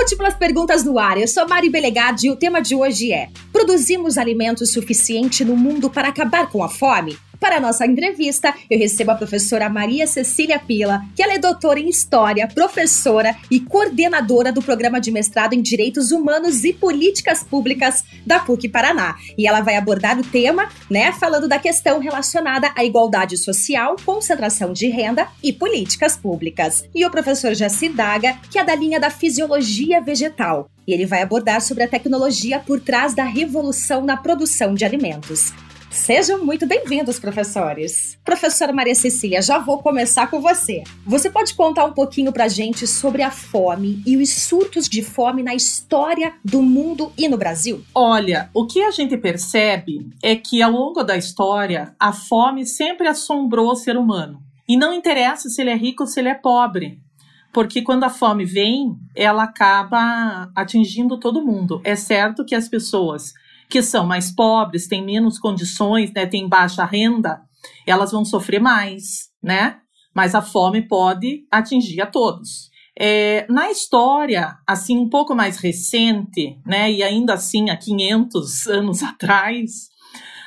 Múltiplas perguntas no ar. Eu sou Mari Belegade e o tema de hoje é: Produzimos alimentos suficiente no mundo para acabar com a fome? Para a nossa entrevista, eu recebo a professora Maria Cecília Pila, que ela é doutora em História, professora e coordenadora do programa de mestrado em Direitos Humanos e Políticas Públicas da PUC Paraná. E ela vai abordar o tema, né, falando da questão relacionada à igualdade social, concentração de renda e políticas públicas. E o professor Jaci Daga, que é da linha da fisiologia vegetal. E ele vai abordar sobre a tecnologia por trás da revolução na produção de alimentos. Sejam muito bem-vindos, professores. Professora Maria Cecília, já vou começar com você. Você pode contar um pouquinho pra gente sobre a fome e os surtos de fome na história do mundo e no Brasil? Olha, o que a gente percebe é que ao longo da história, a fome sempre assombrou o ser humano. E não interessa se ele é rico ou se ele é pobre. Porque quando a fome vem, ela acaba atingindo todo mundo. É certo que as pessoas que são mais pobres, têm menos condições, né, têm baixa renda, elas vão sofrer mais, né? Mas a fome pode atingir a todos. É, na história, assim, um pouco mais recente, né, e ainda assim há 500 anos atrás,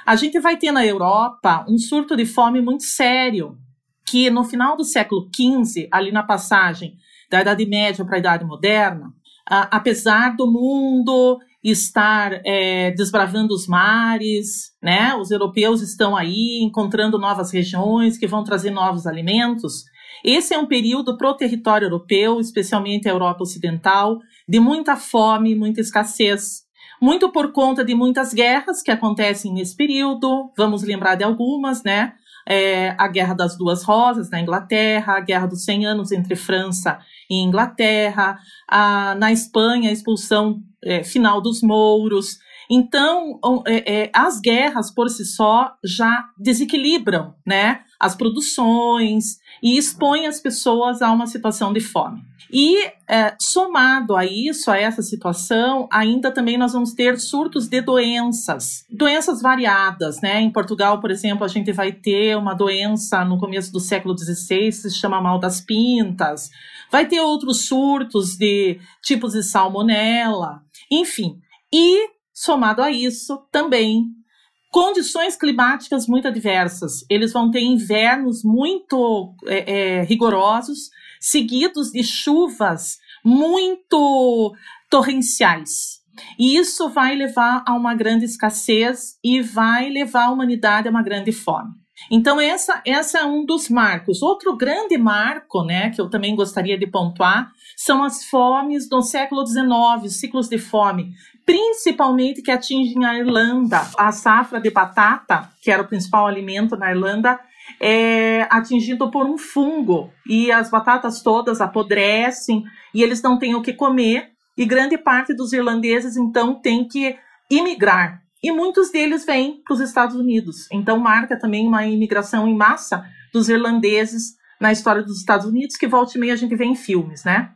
a gente vai ter na Europa um surto de fome muito sério, que no final do século XV, ali na passagem da Idade Média para a Idade Moderna, a, apesar do mundo estar é, desbravando os mares, né? Os europeus estão aí encontrando novas regiões que vão trazer novos alimentos. Esse é um período para o território europeu, especialmente a Europa Ocidental, de muita fome, muita escassez. Muito por conta de muitas guerras que acontecem nesse período. Vamos lembrar de algumas, né? É, a Guerra das Duas Rosas na Inglaterra, a Guerra dos 100 Anos entre França e Inglaterra, a, na Espanha, a expulsão é, final dos mouros. Então, é, é, as guerras por si só já desequilibram né, as produções e expõem as pessoas a uma situação de fome. E, é, somado a isso, a essa situação, ainda também nós vamos ter surtos de doenças, doenças variadas. Né? Em Portugal, por exemplo, a gente vai ter uma doença no começo do século XVI, se chama mal das pintas, vai ter outros surtos de tipos de salmonela. Enfim, e somado a isso, também condições climáticas muito adversas. Eles vão ter invernos muito é, é, rigorosos, seguidos de chuvas muito torrenciais. E isso vai levar a uma grande escassez e vai levar a humanidade a uma grande fome. Então, essa, essa é um dos marcos. Outro grande marco, né, que eu também gostaria de pontuar, são as fomes do século XIX, os ciclos de fome, principalmente que atingem a Irlanda. A safra de batata, que era o principal alimento na Irlanda, é atingido por um fungo e as batatas todas apodrecem e eles não têm o que comer e grande parte dos irlandeses então tem que imigrar e muitos deles vêm para os Estados Unidos. Então marca também uma imigração em massa dos irlandeses na história dos Estados Unidos, que volta e meia a gente vê em filmes, né?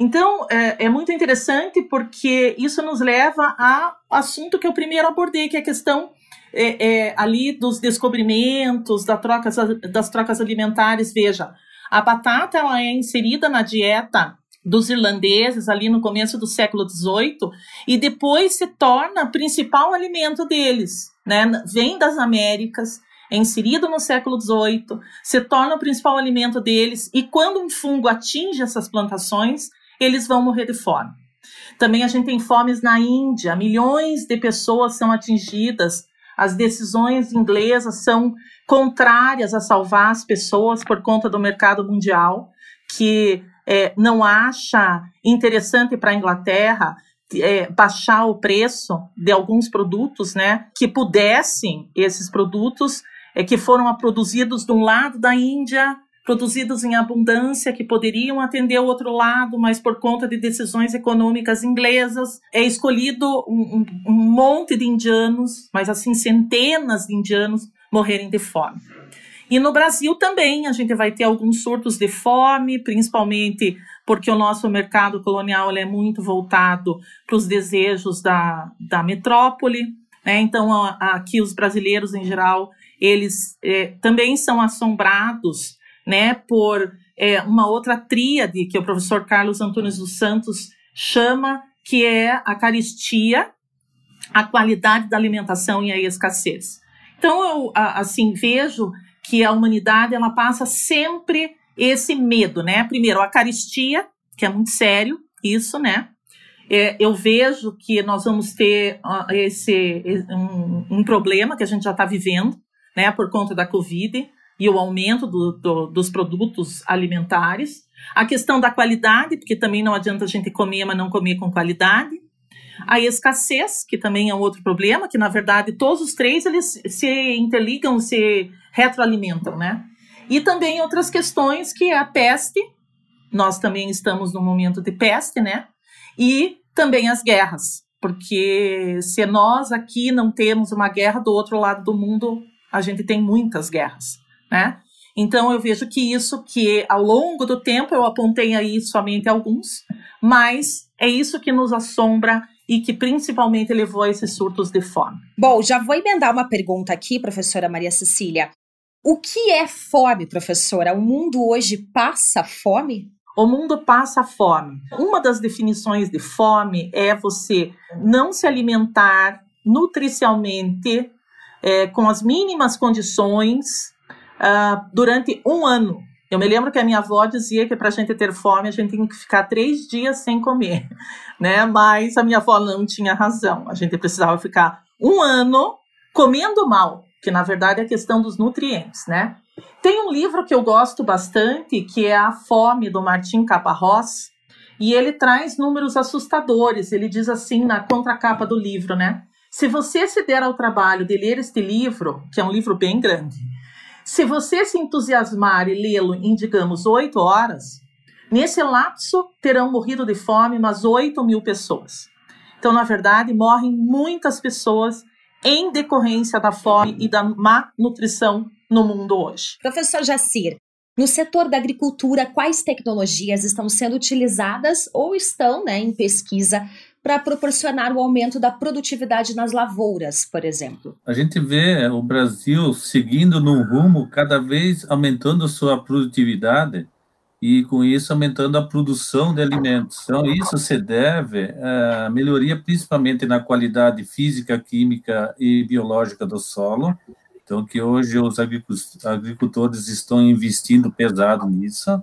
Então, é, é, muito interessante porque isso nos leva ao assunto que eu primeiro abordei, que é a questão é, é, ali dos descobrimentos, da das trocas alimentares. Veja, a batata ela é inserida na dieta dos irlandeses ali no começo do século XVIII e depois se torna principal alimento deles, né? Vem das Américas, é inserido no século XVIII, se torna o principal alimento deles e quando um fungo atinge essas plantações, eles vão morrer de fome. Também a gente tem fomes na Índia, milhões de pessoas são atingidas. As decisões inglesas são contrárias a salvar as pessoas por conta do mercado mundial, que é, não acha interessante para a Inglaterra é, baixar o preço de alguns produtos, né, que pudessem esses produtos é, que foram produzidos de um lado da Índia, produzidos em abundância, que poderiam atender o outro lado, mas por conta de decisões econômicas inglesas, é escolhido um, um, monte de indianos, mas assim centenas de indianos morrerem de fome. E no Brasil também a gente vai ter alguns surtos de fome, principalmente porque o nosso mercado colonial é muito voltado para os desejos da, da metrópole. Né? Então, aqui os brasileiros em geral, eles é, também são assombrados né, por é, uma outra tríade que o professor Carlos Antunes dos Santos chama que é a caristia, a qualidade da alimentação e a escassez. Então eu assim vejo que a humanidade ela passa sempre esse medo, né? Primeiro a caristia, que é muito sério, isso, né? É, eu vejo que nós vamos ter esse um, um, problema que a gente já está vivendo, né, por conta da Covid e o aumento do, do, dos produtos alimentares. A questão da qualidade, porque também não adianta a gente comer, mas não comer com qualidade. A escassez, que também é um outro problema, que na verdade todos os três eles se interligam, se retroalimentam, né? E também outras questões que é a peste. Nós também estamos num momento de peste, né? E também as guerras, porque se nós aqui não temos uma guerra do outro lado do mundo, a gente tem muitas guerras, né? Então eu vejo que isso que ao longo do tempo eu apontei aí somente alguns, mas é isso que nos assombra e que principalmente levou a esses surtos de fome. Bom, já vou emendar uma pergunta aqui, professora Maria Cecília. O que é fome, professora? O mundo hoje passa fome? O mundo passa fome. Uma das definições de fome é você não se alimentar nutricionalmente é, com as mínimas condições uh, durante um ano. Eu me lembro que a minha avó dizia que para a gente ter fome a gente tem que ficar três dias sem comer, né? Mas a minha avó não tinha razão. A gente precisava ficar um ano comendo mal, que na verdade é a questão dos nutrientes, né? Tem um livro que eu gosto bastante, que é A Fome, do Martim Caparrós, e ele traz números assustadores. Ele diz assim na contracapa do livro, né? Se você se der ao trabalho de ler este livro, que é um livro bem grande, se você se entusiasmar e lê-lo em, digamos, oito horas, nesse lapso terão morrido de fome umas oito mil pessoas. Então, na verdade, morrem muitas pessoas em decorrência da fome e da má nutrição no mundo hoje. Professor Jacir, no setor da agricultura, quais tecnologias estão sendo utilizadas ou estão né, em pesquisa para proporcionar o aumento da produtividade nas lavouras, por exemplo? A gente vê o Brasil seguindo num rumo cada vez aumentando sua produtividade e com isso aumentando a produção de alimentos. Então isso se deve à melhoria principalmente na qualidade física, química e biológica do solo então, que hoje os agricultores estão investindo pesado nisso.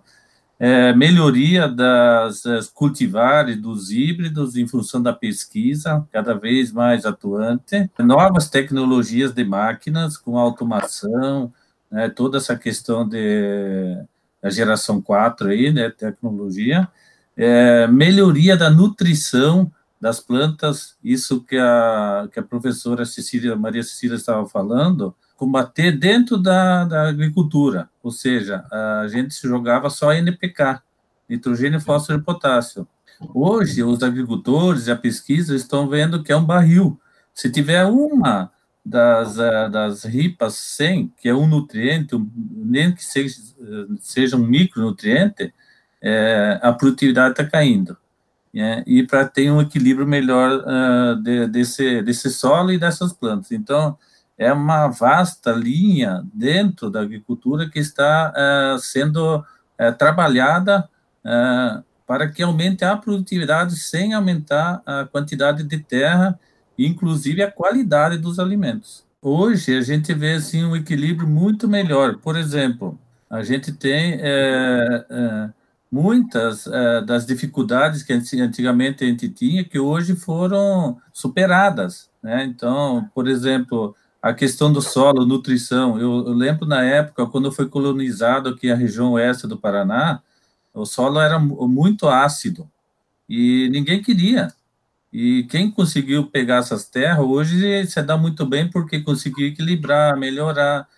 É, melhoria das, das cultivares, dos híbridos, em função da pesquisa, cada vez mais atuante. Novas tecnologias de máquinas, com automação, né, toda essa questão de a geração 4 aí, né, tecnologia. É, melhoria da nutrição das plantas, isso que a, que a professora Cecília, Maria Cecília estava falando, combater dentro da, da agricultura, ou seja, a gente jogava só NPK, nitrogênio, fósforo e potássio. Hoje, os agricultores e a pesquisa estão vendo que é um barril. Se tiver uma das, eh, das ripas 100, que é um nutriente, nem que seja, seja um micronutriente, é, a produtividade está caindo. É, e para ter um equilíbrio melhor uh, de, desse, desse solo e dessas plantas. Então, é uma vasta linha dentro da agricultura que está uh, sendo uh, trabalhada para que aumente a produtividade sem aumentar a quantidade de terra, inclusive a qualidade dos alimentos. Hoje a gente vê assim um equilíbrio muito melhor. Por exemplo, a gente tem muitas das dificuldades que antigamente a gente tinha que hoje foram superadas. Né? Então, por exemplo, a questão do solo, nutrição. Eu, eu, lembro na época, quando foi colonizado aqui a região oeste do Paraná, o solo era muito ácido e ninguém queria. E quem conseguiu pegar essas terras hoje se dá muito bem porque conseguiu equilibrar, melhorar.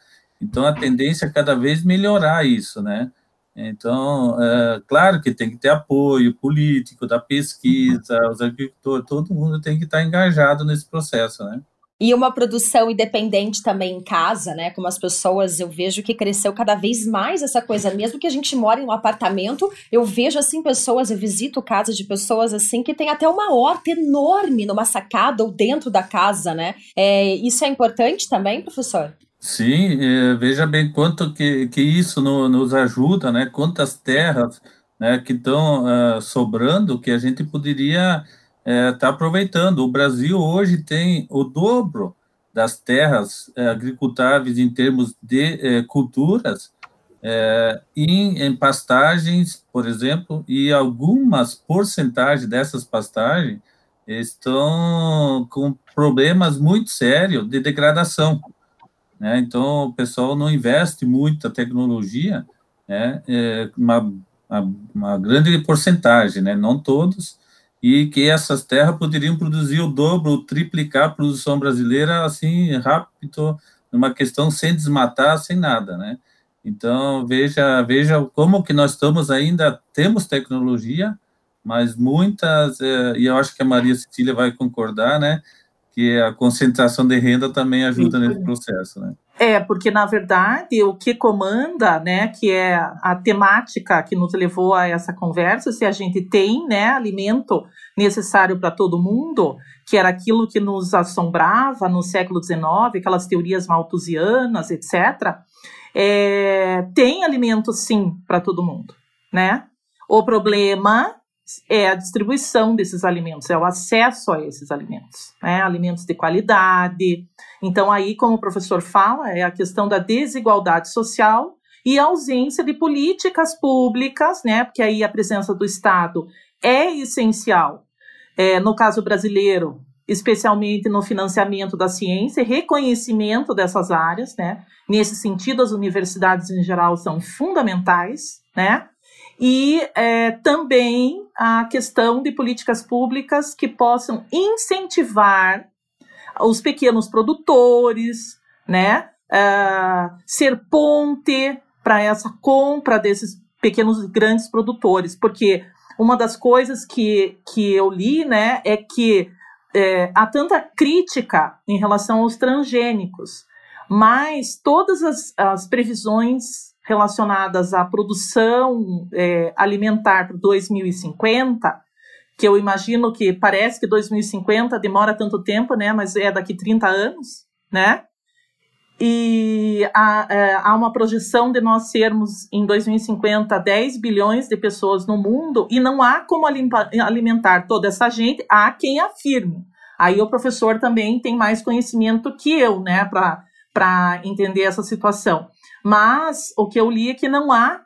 Então a tendência é cada vez melhorar isso, né? Então, é, claro que tem que ter apoio político, da pesquisa, os agricultores, todo mundo tem que estar engajado nesse processo, né? E uma produção independente também em casa, né? Como as pessoas, eu vejo que cresceu cada vez mais essa coisa. Mesmo que a gente mora em um apartamento, eu vejo assim pessoas, eu visito casas de pessoas assim que tem até uma horta enorme numa sacada ou dentro da casa, né? É, isso é importante também, professor? Sim, é, veja bem quanto que, que isso no, nos ajuda, né? Quantas terras né, que estão uh, sobrando, que a gente poderia estar uh, tá aproveitando. O Brasil hoje tem o dobro das terras uh, agricultáveis em termos de eh, culturas em, em pastagens, por exemplo, e algumas porcentagens dessas pastagens estão com problemas muito sérios de degradação. Né? Então, o pessoal não investe muito na tecnologia, né? é uma, uma, grande porcentagem, né? não todos, e que essas terras poderiam produzir o dobro, triplicar a produção brasileira assim rápido, numa questão sem desmatar, sem nada, né? Então veja veja como que nós estamos ainda temos tecnologia, mas muitas é, e eu acho que a Maria Cecília vai concordar, né? que a concentração de renda também ajuda Sim. nesse processo, né? É, porque na verdade o que comanda, né, que é a temática que nos levou a essa conversa, se a gente tem, né, alimento necessário para todo mundo, que era aquilo que nos assombrava no século XIX, aquelas teorias malthusianas, etc. É, tem alimento sim para todo mundo, né? O problema é a distribuição desses alimentos, é o acesso a esses alimentos, né? alimentos de qualidade. Então, aí, como o professor fala, é a questão da desigualdade social e a ausência de políticas públicas, né? Porque aí a presença do Estado é essencial. É, no caso brasileiro, especialmente no financiamento da ciência e reconhecimento dessas áreas, né? Nesse sentido, as universidades em geral são fundamentais, né? E é, também a questão de políticas públicas que possam incentivar os pequenos produtores, né, uh, ser ponte para essa compra desses pequenos e grandes produtores, porque uma das coisas que, que eu li, né, é que é, há tanta crítica em relação aos transgênicos, mas todas as, as previsões relacionadas à produção é, alimentar para 2050, que eu imagino que parece que 2050 demora tanto tempo, né? Mas é daqui 30 anos, né? E há, é, há uma projeção de nós sermos em 2050 10 bilhões de pessoas no mundo e não há como alimentar toda essa gente, há quem afirme. Aí o professor também tem mais conhecimento que eu, né, para entender essa situação. Mas o que eu li é que não há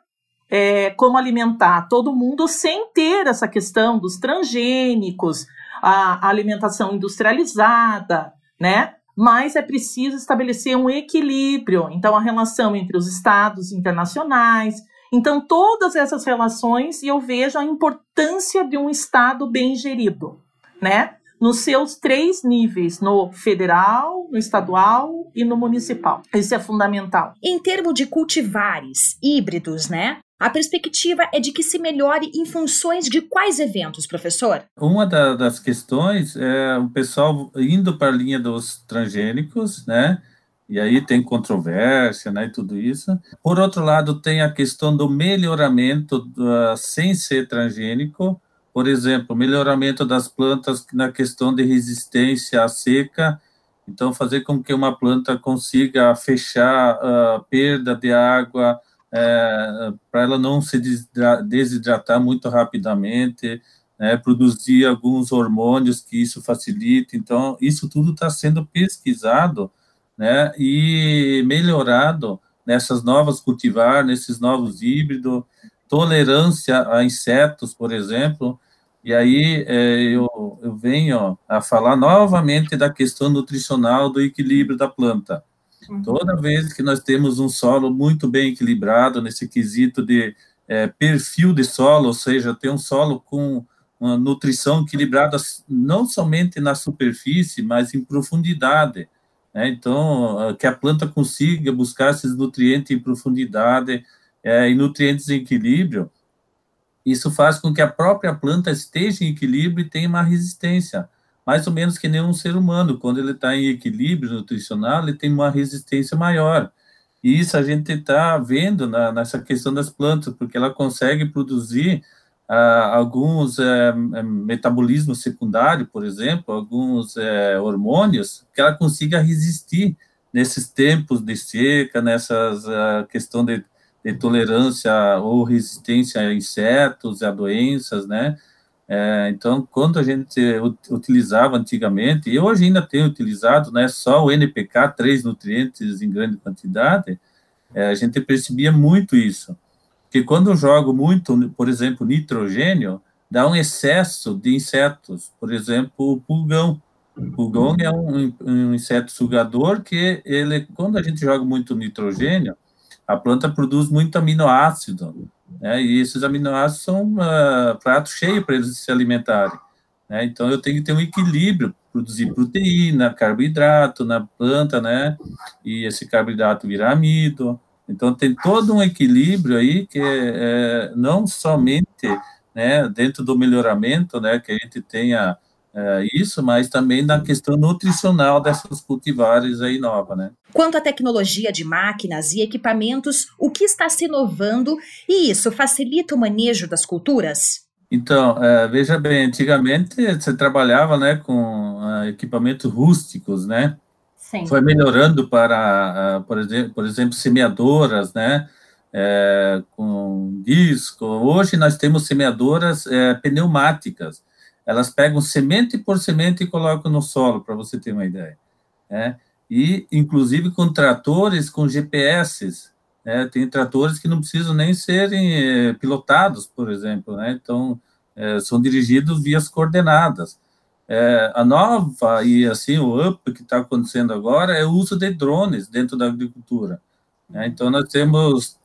é, como alimentar todo mundo sem ter essa questão dos transgênicos, a, a alimentação industrializada, né? Mas é preciso estabelecer um equilíbrio. Então, a relação entre os estados internacionais. Então, todas essas relações, e eu vejo a importância de um estado bem gerido, né? Nos seus três níveis, no federal, no estadual e no municipal. Isso é fundamental. Em termos de cultivares híbridos, né? A perspectiva é de que se melhore em funções de quais eventos, professor? Uma da, das questões é o pessoal indo para a linha dos transgênicos, né? E aí tem controvérsia, né, e tudo isso. Por outro lado, tem a questão do melhoramento uh, sem ser transgênico, por exemplo, melhoramento das plantas na questão de resistência à seca, então fazer com que uma planta consiga fechar a perda de água, é, para ela não se desidratar muito rapidamente, né, produzir alguns hormônios que isso facilita. Então, isso tudo está sendo pesquisado né, e melhorado nessas novas cultivar, nesses novos híbridos, tolerância a insetos, por exemplo, e aí é, eu, eu venho a falar novamente da questão nutricional do equilíbrio da planta. Uhum. Toda vez que nós temos um solo muito bem equilibrado, nesse quesito de é, perfil de solo, ou seja, ter um solo com uma nutrição equilibrada não somente na superfície, mas em profundidade. Né? Então, que a planta consiga buscar esses nutrientes em profundidade é, e nutrientes em equilíbrio, isso faz com que a própria planta esteja em equilíbrio e tenha uma resistência, mais ou menos que nem um ser humano. Quando ele está em equilíbrio nutricional, ele tem uma resistência maior. E isso a gente está vendo na, nessa questão das plantas, porque ela consegue produzir ah, alguns é, metabolismos secundários, por exemplo, alguns é, hormônios, que ela consiga resistir nesses tempos de seca, nessas uh, questão de de tolerância ou resistência a insetos, a doenças, né? É, então, quando a gente utilizava antigamente, e hoje ainda tenho utilizado, né, só o NPK, três nutrientes em grande quantidade, é, a gente percebia muito isso. Que quando eu jogo muito, por exemplo, nitrogênio, dá um excesso de insetos, por exemplo, o pulgão. O pulgão é um, um inseto sugador que ele, quando a gente joga muito nitrogênio, a planta produz muito aminoácido, né? E esses aminoácidos são uh, prato cheio para eles se alimentarem. Né? Então eu tenho que ter um equilíbrio, produzir proteína, carboidrato na planta, né? E esse carboidrato virar amido. Então tem todo um equilíbrio aí que é, é não somente né, dentro do melhoramento, né, que a gente tenha é, isso, mas também na questão nutricional dessas cultivares aí nova, né? Quanto à tecnologia de máquinas e equipamentos, o que está se inovando e isso facilita o manejo das culturas? Então, é, veja bem, antigamente você trabalhava, né, com uh, equipamentos rústicos, né? Sim. Foi melhorando para, uh, por, exemplo, por exemplo, semeadoras, né? É, com disco. Hoje nós temos semeadoras é, pneumáticas elas pegam semente por semente e colocam no solo, para você ter uma ideia. Né? E, inclusive, com tratores com GPS. Né? Tem tratores que não precisam nem serem eh, pilotados, por exemplo. Né? Então, eh, são dirigidos via coordenadas. Eh, a nova e assim o up que está acontecendo agora é o uso de drones dentro da agricultura. Né? Então, nós temos,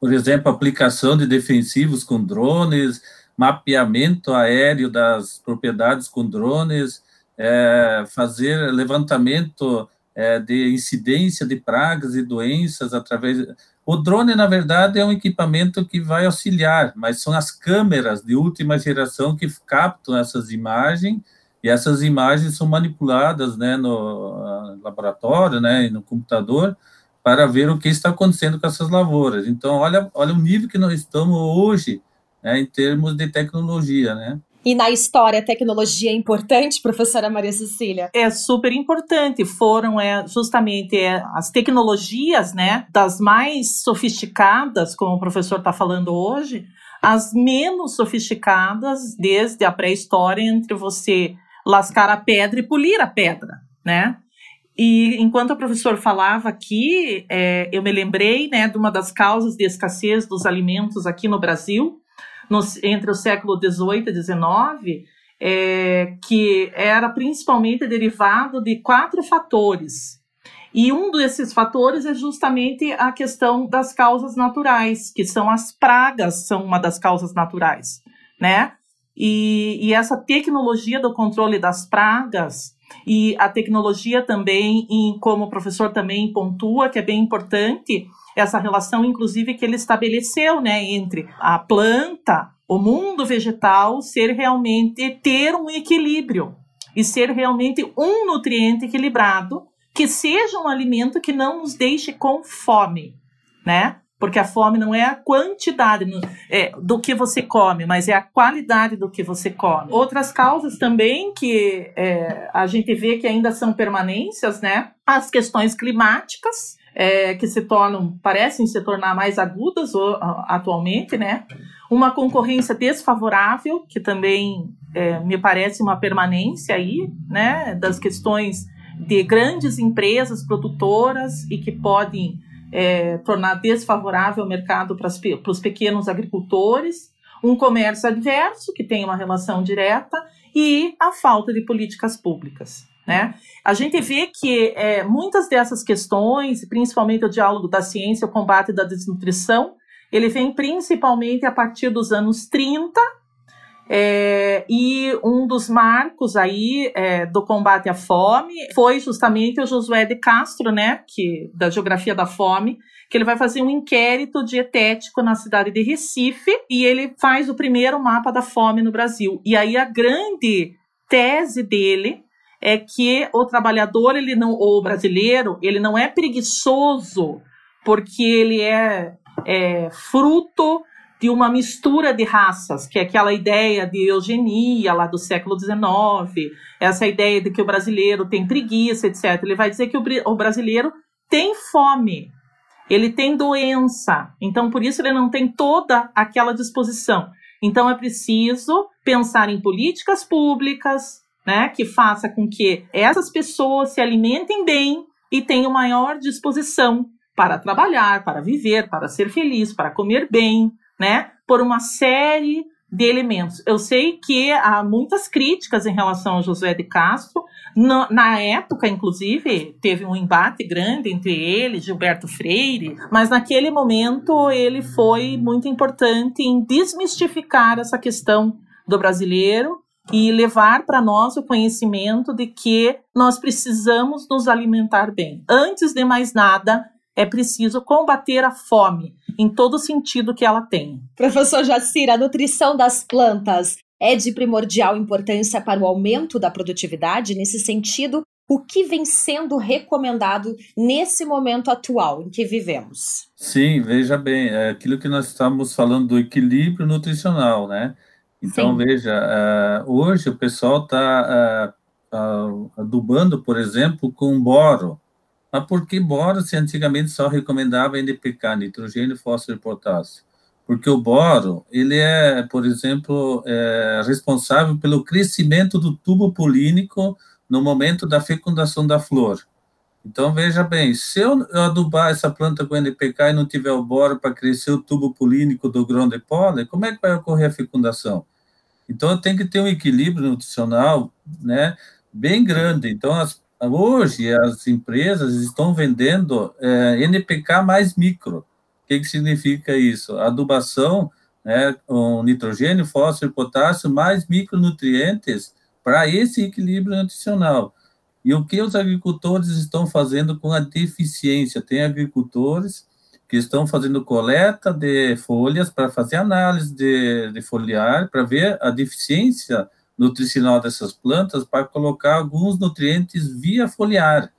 por exemplo, aplicação de defensivos com drones, mapeamento aéreo das propriedades com drones, é, fazer levantamento é, de incidência de pragas e doenças através. O drone, na verdade, é um equipamento que vai auxiliar, mas são as câmeras de última geração que captam essas imagens e essas imagens são manipuladas né, no ah, laboratório, né, no computador, para ver o que está acontecendo com essas lavouras. Então, olha, olha o nível que nós estamos hoje né, em termos de tecnologia, né? E na história, a tecnologia é importante, professora Maria Cecília? É super importante. Foram é, justamente é, as tecnologias, né, das mais sofisticadas, como o professor está falando hoje, as menos sofisticadas, desde a pré-história, entre você lascar a pedra e polir a pedra, né? E enquanto o professor falava aqui, é, eu me lembrei né, de uma das causas de escassez dos alimentos aqui no Brasil, no, entre o século XVIII e XIX, é, que era principalmente derivado de quatro fatores. E um desses fatores é justamente a questão das causas naturais, que são as pragas, são uma das causas naturais, né? E, e essa tecnologia do controle das pragas e a tecnologia também, em, como o professor também pontua, que é bem importante, essa relação, inclusive, que ele estabeleceu, né, entre a planta, o mundo vegetal, ser realmente ter um equilíbrio e ser realmente um nutriente equilibrado, que seja um alimento que não nos deixe com fome, né? Porque a fome não é a quantidade é, do que você come, mas é a qualidade do que você come. Outras causas também que é, a gente vê que ainda são permanências, né? As questões climáticas, é, que se tornam, parecem se tornar mais agudas atualmente, né? Uma concorrência desfavorável, que também é, me parece uma permanência aí, né? Das questões de grandes empresas produtoras e que podem é, tornar desfavorável o mercado para os pequenos agricultores, um comércio adverso, que tem uma relação direta, e a falta de políticas públicas. Né? A gente vê que é, muitas dessas questões, principalmente o diálogo da ciência, o combate da desnutrição, ele vem principalmente a partir dos anos 30, é, e um dos marcos aí é, do combate à fome foi justamente o Josué de Castro, né, que da Geografia da Fome, que ele vai fazer um inquérito dietético na cidade de Recife e ele faz o primeiro mapa da fome no Brasil. E aí a grande tese dele é que o trabalhador, ele não, ou o brasileiro, ele não é preguiçoso porque ele é, é fruto de uma mistura de raças, que é aquela ideia de eugenia lá do século XIX, essa ideia de que o brasileiro tem preguiça, etc. Ele vai dizer que o, o brasileiro tem fome. ele tem doença, então por isso ele não tem toda aquela disposição. Então é preciso pensar em políticas públicas, né, que faça com que essas pessoas se alimentem bem e tenham maior disposição para trabalhar, para viver, para ser feliz, para comer bem, né, por uma série de elementos. Eu sei que há muitas críticas em relação a José de Castro. Na, na, época, inclusive, teve um embate grande entre ele e Gilberto Freire, mas naquele momento ele foi muito importante em desmistificar essa questão do brasileiro e levar para nós o conhecimento de que nós precisamos nos alimentar bem. Antes de mais nada, é preciso combater a fome em todo sentido que ela tem. Professor Jacira, a nutrição das plantas é de primordial importância para o aumento da produtividade. Nesse sentido, o que vem sendo recomendado nesse momento atual em que vivemos? Sim, veja bem, é aquilo que nós estamos falando do equilíbrio nutricional, né? Então, Sim. veja, uh, hoje o pessoal está uh, uh, adubando, por exemplo, com boro. Mas por que boro se antigamente só recomendava NPK, nitrogênio, fósforo e potássio? Porque o boro, ele é, por exemplo, é responsável pelo crescimento do tubo polínico no momento da fecundação da flor. Então, veja bem, se eu adubar essa planta com NPK e não tiver o boro para crescer o tubo polínico do grão de pólen, como é que vai ocorrer a fecundação? Então, tem que ter um equilíbrio nutricional, né, bem grande. Então, as Hoje, as empresas estão vendendo é, NPK mais micro. O que, que significa isso? Adubação né, com nitrogênio, fósforo e potássio, mais micronutrientes para esse equilíbrio nutricional. E o que os agricultores estão fazendo com a deficiência? Tem agricultores que estão fazendo coleta de folhas para fazer análise de, de foliar, para ver a deficiência nutricional dessas plantas para colocar alguns nutrientes via foliar.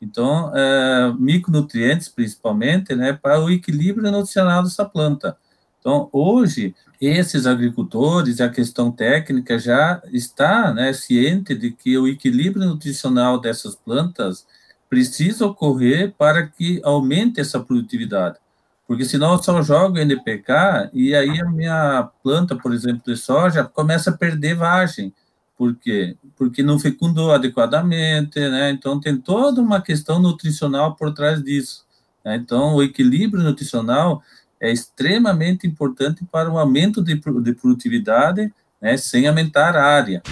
Então, é, micronutrientes, principalmente, né, para o equilíbrio nutricional dessa planta. Então, hoje, esses agricultores, a questão técnica já está né, ciente de que o equilíbrio nutricional dessas plantas precisa ocorrer para que aumente essa produtividade. Porque senão eu só jogo NPK e aí a minha planta, por exemplo, de soja, começa a perder vagem. Por quê? Porque não fecundou adequadamente, né? Então tem toda uma questão nutricional por trás disso. Né? Então o equilíbrio nutricional é extremamente importante para o aumento de, de produtividade, né? Sem aumentar a área.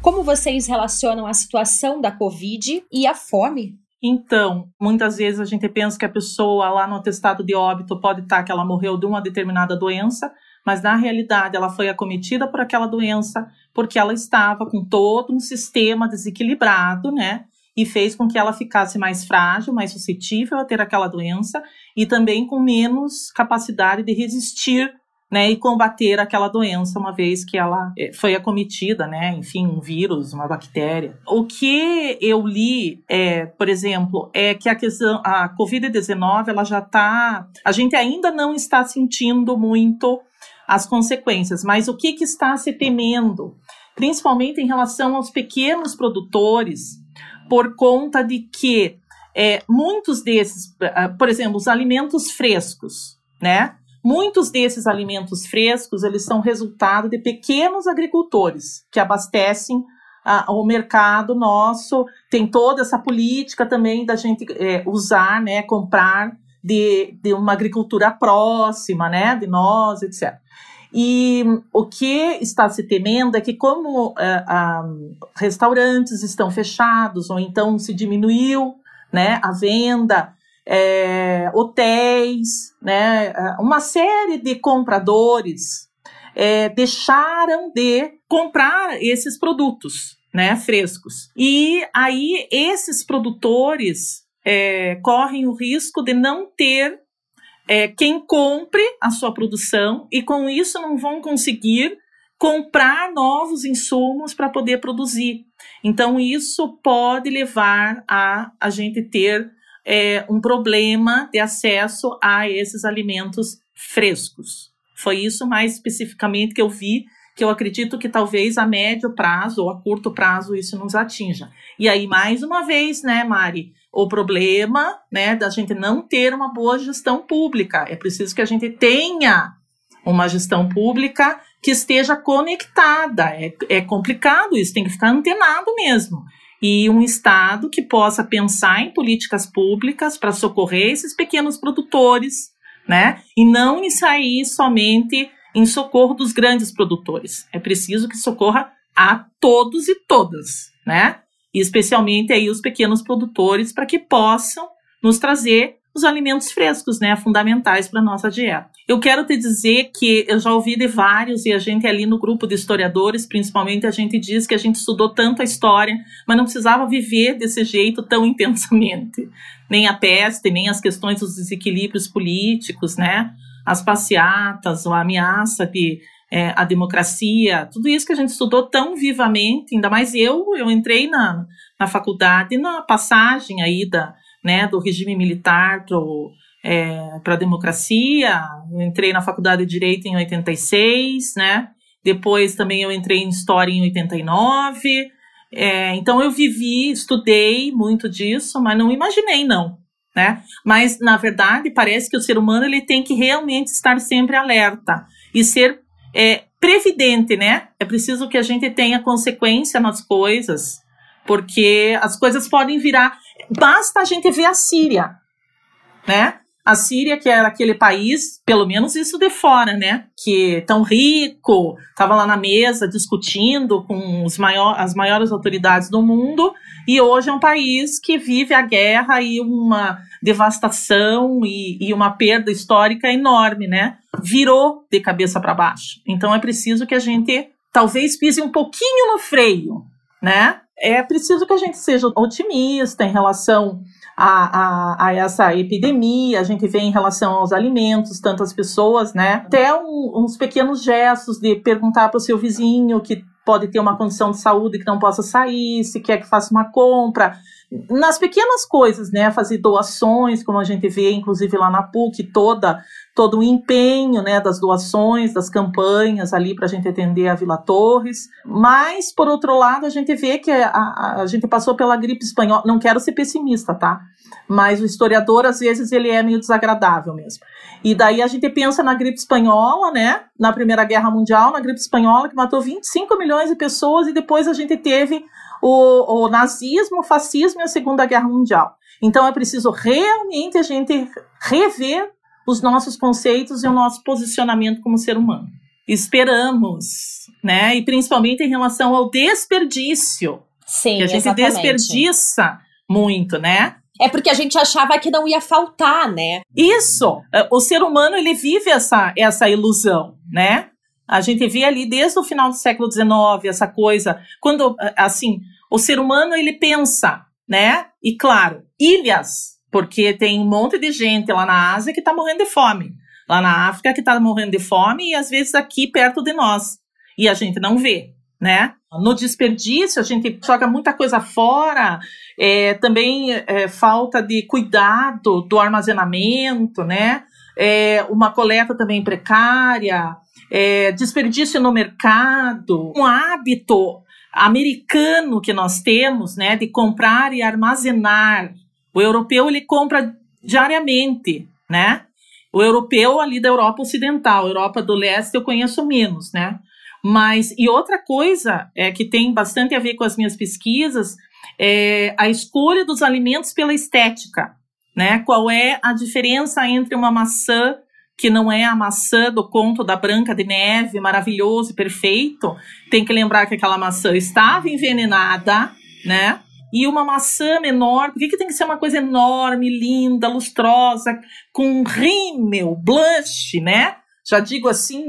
Como vocês relacionam a situação da Covid e a fome então, muitas vezes a gente pensa que a pessoa lá no atestado de óbito pode estar que ela morreu de uma determinada doença, mas na realidade ela foi acometida por aquela doença porque ela estava com todo um sistema desequilibrado, né? E fez com que ela ficasse mais frágil, mais suscetível a ter aquela doença e também com menos capacidade de resistir né, e combater aquela doença uma vez que ela eh, foi acometida, né, enfim, um vírus, uma bactéria. O que eu li, é, por exemplo, é que a questão, a COVID-19, ela já está, a gente ainda não está sentindo muito as consequências, mas o que, que está se temendo, principalmente em relação aos pequenos produtores, por conta de que é, muitos desses, ah, por exemplo, os alimentos frescos, né? Muitos desses alimentos frescos, eles são resultado de pequenos agricultores que abastecem o mercado nosso. Tem toda essa política também da gente é, usar, né, comprar de, de uma agricultura próxima, né, de nós, etc. E o que está se temendo é que, como é, restaurantes estão fechados, ou então se diminuiu né, a venda é, hotéis, né, uma série de compradores é, deixaram de comprar esses produtos né, frescos. E aí esses produtores é, correm o risco de não ter é, quem compre a sua produção e com isso não vão conseguir comprar novos insumos para poder produzir. Então, isso pode levar a a gente ter é, um problema de acesso a esses alimentos frescos. Foi isso mais especificamente que eu vi, que eu acredito que talvez a médio prazo ou a curto prazo isso nos atinja. E aí, mais uma vez, né, Mari, o problema, né, da gente não ter uma boa gestão pública. É preciso que a gente tenha uma gestão pública que esteja conectada. É, é complicado isso, tem que ficar antenado mesmo. E um Estado que possa pensar em políticas públicas para socorrer esses pequenos produtores, né? E não sair somente em socorro dos grandes produtores. É preciso que socorra a todos e todas, né? E especialmente aí os pequenos produtores para que possam nos trazer os alimentos frescos, né, fundamentais para nossa dieta. Eu quero te dizer que eu já ouvi de vários e a gente ali no grupo de historiadores, principalmente, a gente diz que a gente estudou tanto a história, mas não precisava viver desse jeito tão intensamente. Nem a peste, nem as questões dos desequilíbrios políticos, né? As passeatas, a ameaça de é, a democracia, tudo isso que a gente estudou tão vivamente, ainda mais eu, eu entrei na, na faculdade na passagem aí da, né, do regime militar para é, a democracia. Eu entrei na faculdade de Direito em 86, né? Depois também eu entrei em História em 89. É, então eu vivi, estudei muito disso, mas não imaginei não, né? Mas na verdade parece que o ser humano ele tem que realmente estar sempre alerta e ser é, previdente, né? É preciso que a gente tenha consequência nas coisas, porque as coisas podem virar. Basta a gente ver a Síria, né? A Síria, que era aquele país, pelo menos isso de fora, né? Que tão rico, estava lá na mesa discutindo com maior, as maiores autoridades do mundo, e hoje é um país que vive a guerra e uma devastação e, e uma perda histórica enorme, né? Virou de cabeça para baixo. Então é preciso que a gente talvez pise um pouquinho no freio, né? É preciso que a gente seja otimista em relação a, a, a, essa epidemia, a gente vê em relação aos alimentos, tantas pessoas, né? Até um, uns pequenos gestos de perguntar para o seu vizinho que pode ter uma condição de saúde que não possa sair, se quer que faça uma compra. Nas pequenas coisas, né? Fazer doações, como a gente vê, inclusive lá na PUC, toda todo o empenho né, das doações, das campanhas ali para a gente atender a Vila Torres. Mas, por outro lado, a gente vê que a, a, gente passou pela gripe espanhola. Não quero ser pessimista, tá? Mas o historiador, às vezes, ele é meio desagradável mesmo. E daí a gente pensa na gripe espanhola, né? Na Primeira Guerra Mundial, na gripe espanhola, que matou 25 milhões de pessoas, e depois a gente teve o, o nazismo, o fascismo e a Segunda Guerra Mundial. Então é preciso realmente a gente rever os nossos conceitos e o nosso posicionamento como ser humano. Esperamos, né? E principalmente em relação ao desperdício. Sim, que a gente exatamente. desperdiça muito, né? É porque a gente achava que não ia faltar, né? Isso. É, o ser humano ele vive essa essa ilusão, né? A gente vê ali desde o final do século XIX essa coisa, quando assim o ser humano ele pensa, né? E claro, ilhas porque tem um monte de gente lá na Ásia que está morrendo de fome, lá na África que está morrendo de fome e às vezes aqui perto de nós. E a gente não vê, né? No desperdício, a gente joga muita coisa fora, é, também é, falta de cuidado do armazenamento, né? É, uma coleta também precária, é, desperdício no mercado, um hábito americano que nós temos, né, de comprar e armazenar o europeu ele compra diariamente, né? O europeu ali da Europa Ocidental, Europa do Leste eu conheço menos, né? Mas e outra coisa é que tem bastante a ver com as minhas pesquisas é a escolha dos alimentos pela estética, né? Qual é a diferença entre uma maçã que não é a maçã do conto da Branca de Neve, maravilhoso e perfeito? Tem que lembrar que aquela maçã estava envenenada, né? E uma maçã menor. Por que, que tem que ser uma coisa enorme, linda, lustrosa, com rímel, blush, né? Já digo assim,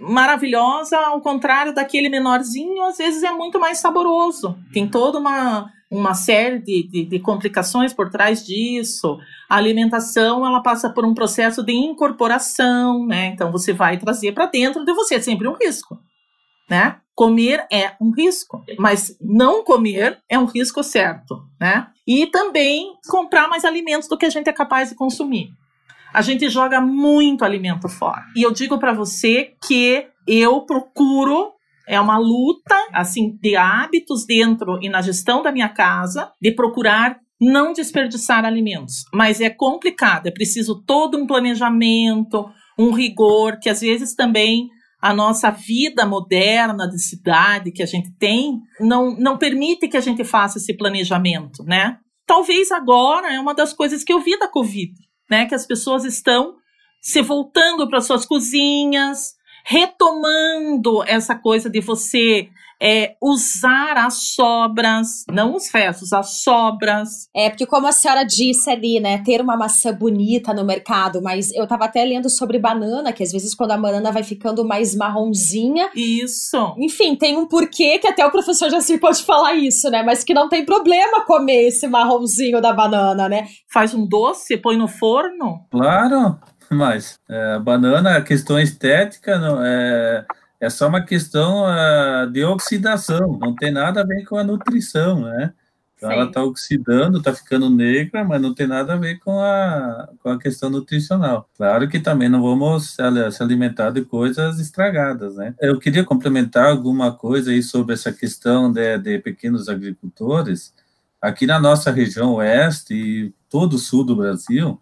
maravilhosa, ao contrário daquele menorzinho, às vezes é muito mais saboroso. Tem toda uma, uma série de, de, de complicações por trás disso. A alimentação, ela passa por um processo de incorporação, né? Então, você vai trazer para dentro de você, é sempre um risco, né? Comer é um risco, mas não comer é um risco certo, né? E também comprar mais alimentos do que a gente é capaz de consumir. A gente joga muito alimento fora. E eu digo para você que eu procuro é uma luta assim de hábitos dentro e na gestão da minha casa de procurar não desperdiçar alimentos, mas é complicado, é preciso todo um planejamento, um rigor, que às vezes também a nossa vida moderna de cidade que a gente tem não, não permite que a gente faça esse planejamento, né? Talvez agora é uma das coisas que eu vi da Covid, né? Que as pessoas estão se voltando para suas cozinhas, retomando essa coisa de você é, usar as sobras, não os restos, as sobras. É, porque como a senhora disse ali, né, ter uma maçã bonita no mercado, mas eu tava até lendo sobre banana, que às vezes quando a banana vai ficando mais marronzinha. Isso. Enfim, tem um porquê que até o professor Jacir pode falar isso, né, mas que não tem problema comer esse marronzinho da banana, né? Faz um doce, põe no forno? Claro, mas é, banana, a questão estética, não, é, é só uma questão uh, de oxidação, não tem nada a ver com a nutrição, né? Então ela está oxidando, está ficando negra, mas não tem nada a ver com a, com a questão nutricional. Claro que também não vamos se alimentar de coisas estragadas, né? Eu queria complementar alguma coisa aí sobre essa questão de, de pequenos agricultores. Aqui na nossa região oeste e todo o sul do Brasil,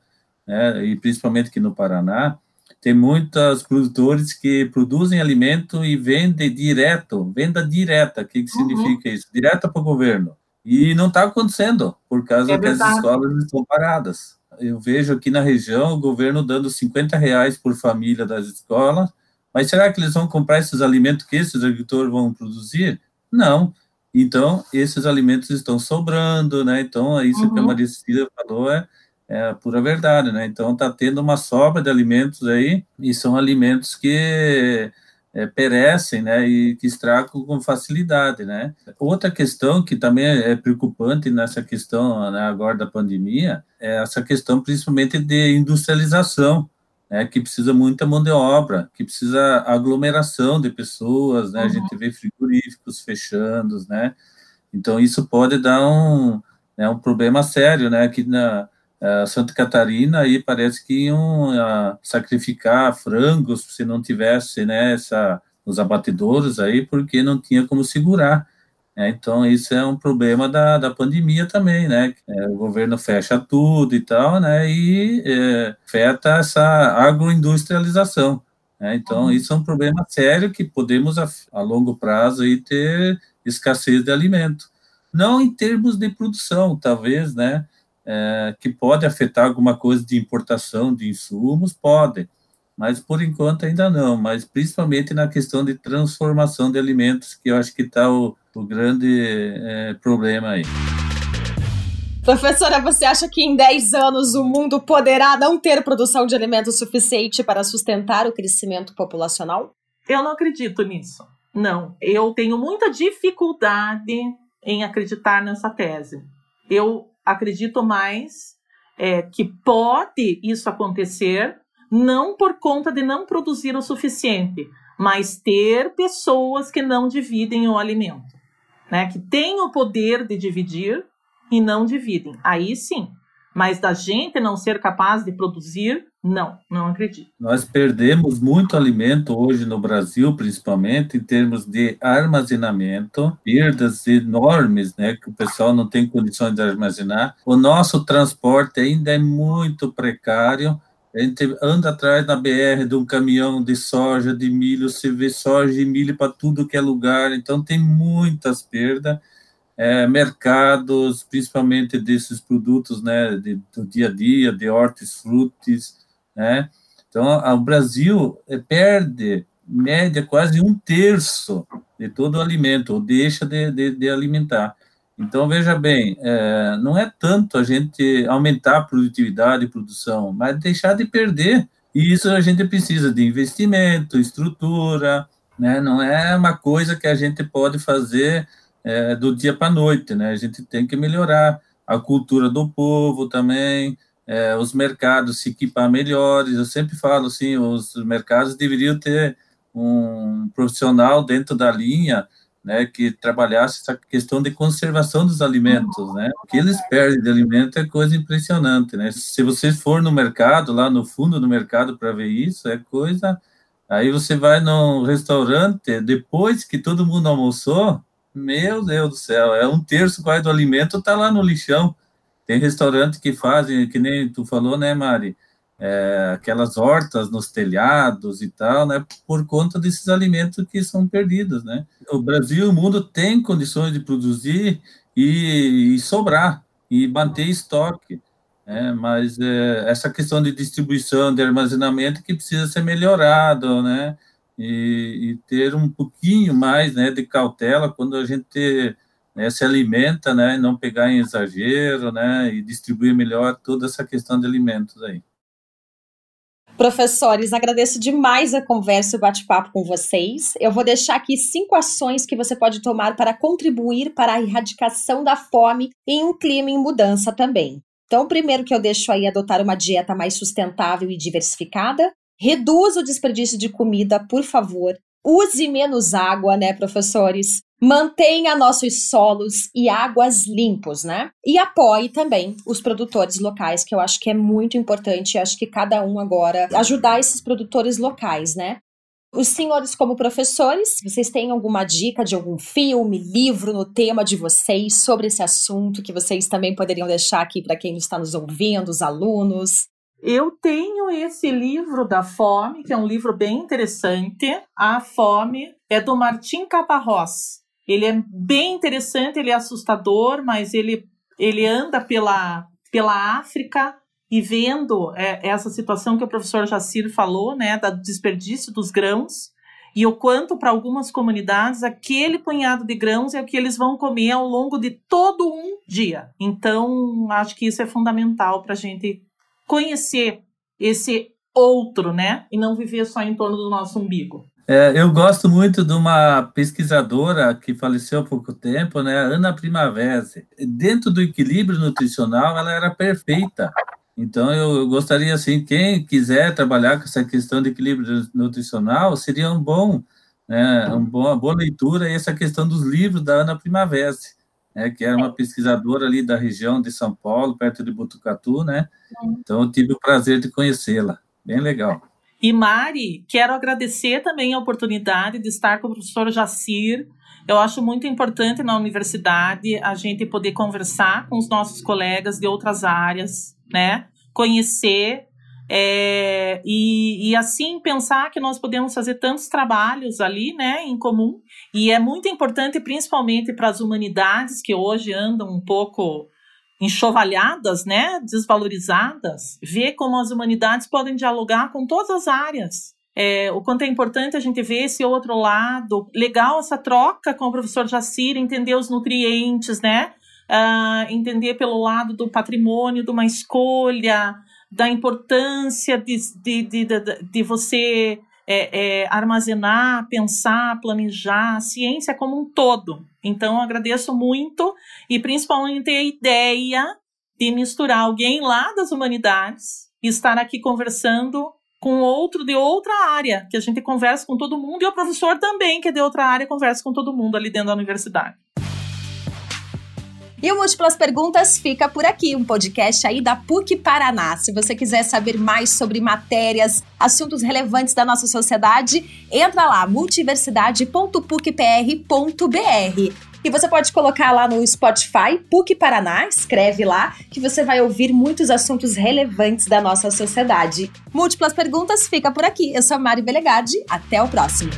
né, e principalmente aqui no Paraná, tem muitos produtores que produzem alimento e vendem direto, venda direta. O que, que uhum. significa isso? Direta para o governo. E não está acontecendo, por causa é que as escolas estão paradas. Eu vejo aqui na região o governo dando 50 reais por família das escolas, mas será que eles vão comprar esses alimentos que esses agricultores vão produzir? Não. Então, esses alimentos estão sobrando, né? Então, isso uhum. que a uhum. Maria Cecília falou, é é a pura verdade, né? Então está tendo uma sobra de alimentos aí e são alimentos que é, perecem, né? E que estragam com facilidade, né? Outra questão que também é preocupante nessa questão né, agora da pandemia é essa questão principalmente de industrialização, né? Que precisa muita mão de obra, que precisa aglomeração de pessoas, né? Uhum. A gente vê frigoríficos fechando, né? Então isso pode dar um, né, um problema sério, né? Que na uh, Santa Catarina aí parece que iam uh, sacrificar frangos se não tivesse né, essa, os abatedouros aí, porque não tinha como segurar. Né? Então, isso é um problema da, da pandemia também, né? É, o governo fecha tudo e tal, né? E é, afeta essa agroindustrialização. Né? Então, uhum. isso é um problema sério que podemos, a, a longo prazo, aí, ter escassez de alimento. Não em termos de produção, talvez, né? É, que pode afetar alguma coisa de importação de insumos, pode, mas por enquanto ainda não, mas principalmente na questão de transformação de alimentos, que eu acho que está o, o, grande é, problema aí. Professora, você acha que em 10 anos o mundo poderá não ter produção de alimentos suficiente para sustentar o crescimento populacional? Eu não acredito nisso. Não, eu tenho muita dificuldade em acreditar nessa tese. Eu acredito mais é, que pode isso acontecer, não por conta de não produzir o suficiente, mas ter pessoas que não dividem o alimento, né? Que têm o poder de dividir e não dividem. Aí sim. Mas da gente não ser capaz de produzir, não, não acredito. Nós perdemos muito alimento hoje no Brasil, principalmente em termos de armazenamento, perdas enormes, né, que o pessoal não tem condições de armazenar. O nosso transporte ainda é muito precário. A gente anda atrás na BR de um caminhão de soja, de milho, você vê soja e milho para tudo que é lugar, então tem muitas perdas. É, mercados, principalmente desses produtos né, de, do dia a dia, de hortifrutis, né? Então, o Brasil eh, perde, média, quase um terço de todo o alimento, ou deixa de, de, de alimentar. Então, veja bem, é, não é tanto a gente aumentar a produtividade e produção, mas deixar de perder. E isso a gente precisa de investimento, estrutura, né? não é uma coisa que a gente pode fazer é, do dia para a noite, né? a gente tem que melhorar a cultura do povo também, é, os mercados se equipar melhores. Eu sempre falo assim, os mercados deveriam ter um profissional dentro da linha, né, que trabalhasse essa questão de conservação dos alimentos, né? O que eles perdem de alimento é coisa impressionante, né? Se você for no mercado, lá no fundo do mercado para ver isso, é coisa. Aí você vai num restaurante, depois que todo mundo almoçou, meu Deus do céu, é um terço quase do alimento está lá no lixão Tem restaurante que fazem, que nem tu falou, né, Mari? É, aquelas hortas nos telhados e tal, né, por conta desses alimentos que são perdidos, né. O Brasil o mundo têm condições de produzir e, e sobrar, e manter estoque, né, mas é, essa questão de distribuição, de armazenamento que precisa ser melhorado, né, e, e ter um pouquinho mais, né, de cautela quando a gente né, se alimenta, né, não pegar em exagero, né, e distribuir melhor toda essa questão de alimentos aí. Professores, agradeço demais a conversa e o bate-papo com vocês. Eu vou deixar aqui cinco ações que você pode tomar para contribuir para a erradicação da fome em um clima em mudança também. Então, primeiro que eu deixo aí adotar uma dieta mais sustentável e diversificada. Reduza o desperdício de comida, por favor. Use menos água, né, professores? Mantenha nossos solos e águas limpos, né? E apoie também os produtores locais, que eu acho que é muito importante. Acho que cada um agora ajudar esses produtores locais, né? Os senhores, como professores, vocês têm alguma dica de algum filme, livro no tema de vocês sobre esse assunto que vocês também poderiam deixar aqui para quem está nos ouvindo, os alunos? Eu tenho esse livro da fome, que é um livro bem interessante. A fome é do Martim Caparrós. Ele é bem interessante, ele é assustador, mas ele, ele anda pela, pela África e vendo é, essa situação que o professor Jacir falou, né, do desperdício dos grãos, e o quanto para algumas comunidades aquele punhado de grãos é o que eles vão comer ao longo de todo um dia. Então, acho que isso é fundamental para a gente conhecer esse outro, né? E não viver só em torno do nosso umbigo. É, eu gosto muito de uma pesquisadora que faleceu há pouco tempo, né, Ana Primavera. Dentro do equilíbrio nutricional, ela era perfeita. Então, eu gostaria, assim, quem quiser trabalhar com essa questão de equilíbrio nutricional, seria um bom, né, um bom, uma boa leitura essa questão dos livros da Ana Primavera né, que era uma pesquisadora ali da região de São Paulo, perto de Botucatu, né? Então eu tive o prazer de conhecê-la. Bem legal. E Mari, quero agradecer também a oportunidade de estar com o professor Jacir. Eu acho muito importante na universidade a gente poder conversar com os nossos colegas de outras áreas, né? Conhecer é, e, e, assim pensar que nós podemos fazer tantos trabalhos ali, né, em comum. E é muito importante, principalmente para as humanidades que hoje andam um pouco enxovalhadas, né, desvalorizadas, ver como as humanidades podem dialogar com todas as áreas. É, o quanto é importante a gente ver esse outro lado. Legal essa troca com o professor Jacir, entender os nutrientes, né? Uh, entender pelo lado do patrimônio, de uma escolha, da importância de, de, de, de, de você é, é, armazenar, pensar, planejar, a ciência como um todo. Então, eu agradeço muito e principalmente a ideia de misturar alguém lá das humanidades e estar aqui conversando com outro de outra área, que a gente conversa com todo mundo, e o professor também, que é de outra área, conversa com todo mundo ali dentro da universidade. E o Múltiplas Perguntas fica por aqui, um podcast aí da PUC Paraná. Se você quiser saber mais sobre matérias, assuntos relevantes da nossa sociedade, entra lá, multiversidade.pucpr.br. E você pode colocar lá no Spotify, PUC Paraná, escreve lá, que você vai ouvir muitos assuntos relevantes da nossa sociedade. Múltiplas Perguntas fica por aqui. Eu sou a Mari até o próximo.